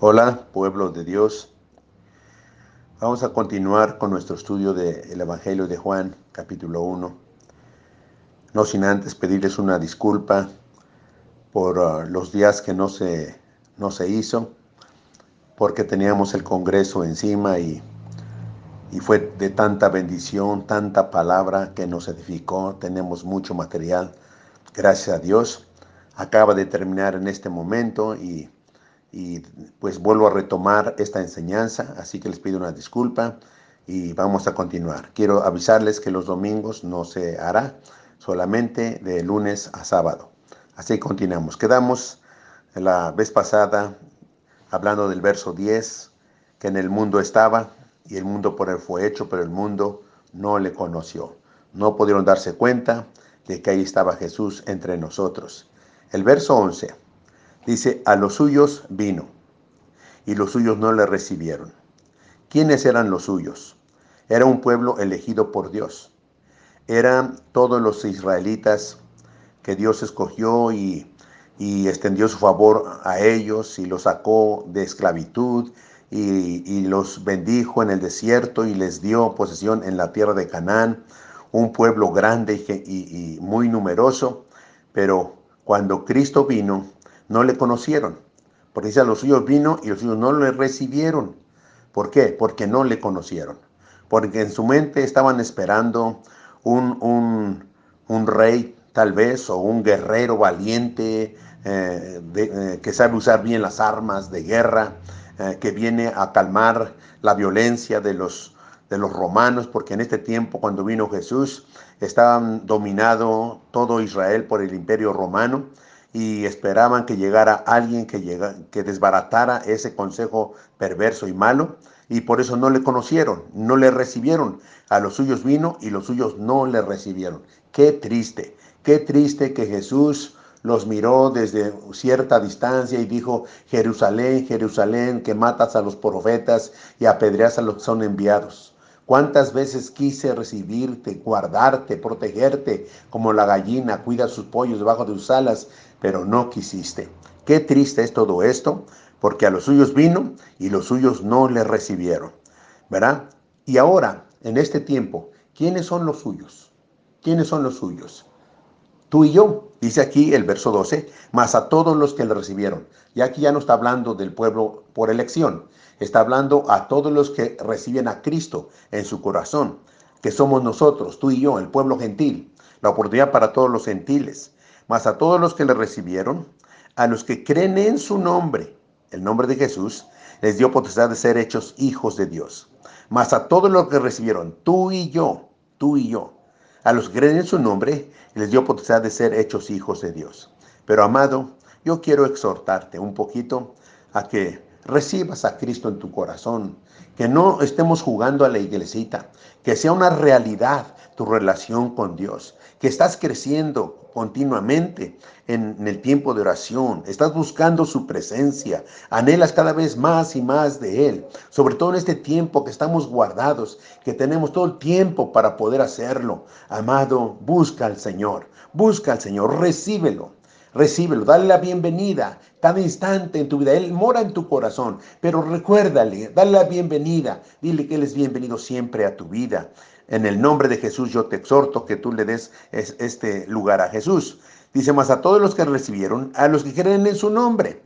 Hola, pueblo de Dios. Vamos a continuar con nuestro estudio del Evangelio de Juan, capítulo 1. No sin antes pedirles una disculpa por uh, los días que no se, no se hizo, porque teníamos el Congreso encima y, y fue de tanta bendición, tanta palabra que nos edificó. Tenemos mucho material, gracias a Dios. Acaba de terminar en este momento y y pues vuelvo a retomar esta enseñanza, así que les pido una disculpa y vamos a continuar. Quiero avisarles que los domingos no se hará, solamente de lunes a sábado. Así continuamos. Quedamos la vez pasada hablando del verso 10, que en el mundo estaba y el mundo por él fue hecho, pero el mundo no le conoció. No pudieron darse cuenta de que ahí estaba Jesús entre nosotros. El verso 11 Dice, a los suyos vino, y los suyos no le recibieron. ¿Quiénes eran los suyos? Era un pueblo elegido por Dios. Eran todos los israelitas que Dios escogió y, y extendió su favor a ellos y los sacó de esclavitud y, y, los bendijo en el desierto y les dio posesión en la tierra de Canaán, un pueblo grande y, y muy numeroso, pero cuando Cristo vino, no le conocieron. Porque dice, a los suyos vino y los suyos no le recibieron. ¿Por qué? Porque no le conocieron. Porque en su mente estaban esperando un, un, rey tal vez, o un guerrero valiente eh, eh, que sabe usar bien las armas de guerra, eh, que viene a calmar la violencia de los, de los romanos, porque en este tiempo cuando vino Jesús estaban dominado todo Israel por el imperio romano y esperaban que llegara alguien que, que desbaratara ese consejo perverso y malo, y por eso no le conocieron, no le recibieron. A los suyos vino y los suyos no le recibieron. Qué triste, qué triste que Jesús los miró desde cierta distancia y dijo, Jerusalén, Jerusalén, que matas a los profetas y apedreas a los que son enviados. ¿Cuántas veces quise recibirte, guardarte, protegerte, como la gallina cuida sus pollos debajo de sus alas, pero no quisiste? Qué triste es todo esto, porque a los suyos vino y los suyos no le recibieron. ¿Verdad? Y ahora, en este tiempo, ¿quiénes son los suyos? ¿Quiénes son los suyos? Tú y yo, dice aquí el verso 12, más a todos los que le recibieron. Y aquí ya no está hablando del pueblo por elección, está hablando a todos los que reciben a Cristo en su corazón, que somos nosotros, tú y yo, el pueblo gentil, la oportunidad para todos los gentiles, más a todos los que le recibieron, a los que creen en su nombre, el nombre de Jesús, les dio potestad de ser hechos hijos de Dios. Más a todos los que recibieron, tú y yo, tú y yo, a los que creen en su nombre, les dio potestad de ser hechos hijos de Dios. Pero amado, yo quiero exhortarte un poquito a que recibas a Cristo en tu corazón, que no estemos jugando a la iglesita, que sea una realidad tu relación con Dios, que estás creciendo continuamente en, el tiempo de oración, estás buscando su presencia, anhelas cada vez más y más de Él, sobre todo en este tiempo que estamos guardados, que tenemos todo el tiempo para poder hacerlo. Amado, busca al Señor, busca al Señor, recíbelo. Recíbelo, dale la bienvenida cada instante en tu vida. Él mora en tu corazón, pero recuérdale, dale la bienvenida. Dile que Él es bienvenido siempre a tu vida. En el nombre de Jesús yo te exhorto que tú le des este lugar a Jesús. Dice más a todos los que recibieron, a los que creen en su nombre,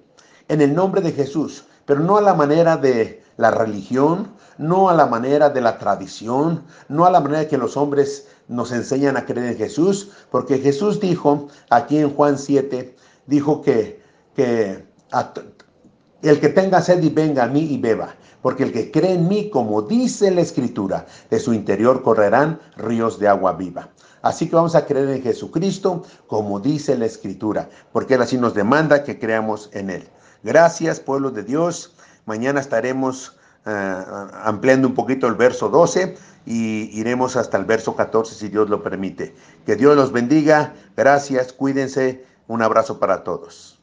en el nombre de Jesús, pero no a la manera de la religión, no a la manera de la tradición, no a la manera que los hombres nos enseñan a creer en Jesús, porque Jesús dijo aquí en Juan 7, dijo que, que el que tenga sed y venga a mí y beba, porque el que cree en mí, como dice la Escritura, de su interior correrán ríos de agua viva. Así que vamos a creer en Jesucristo, como dice la Escritura, porque Él así nos demanda que creamos en Él. Gracias, pueblo de Dios. Mañana estaremos eh, ampliando un poquito el verso 12 y iremos hasta el verso 14 si Dios lo permite. Que Dios los bendiga. Gracias, cuídense. Un abrazo para todos.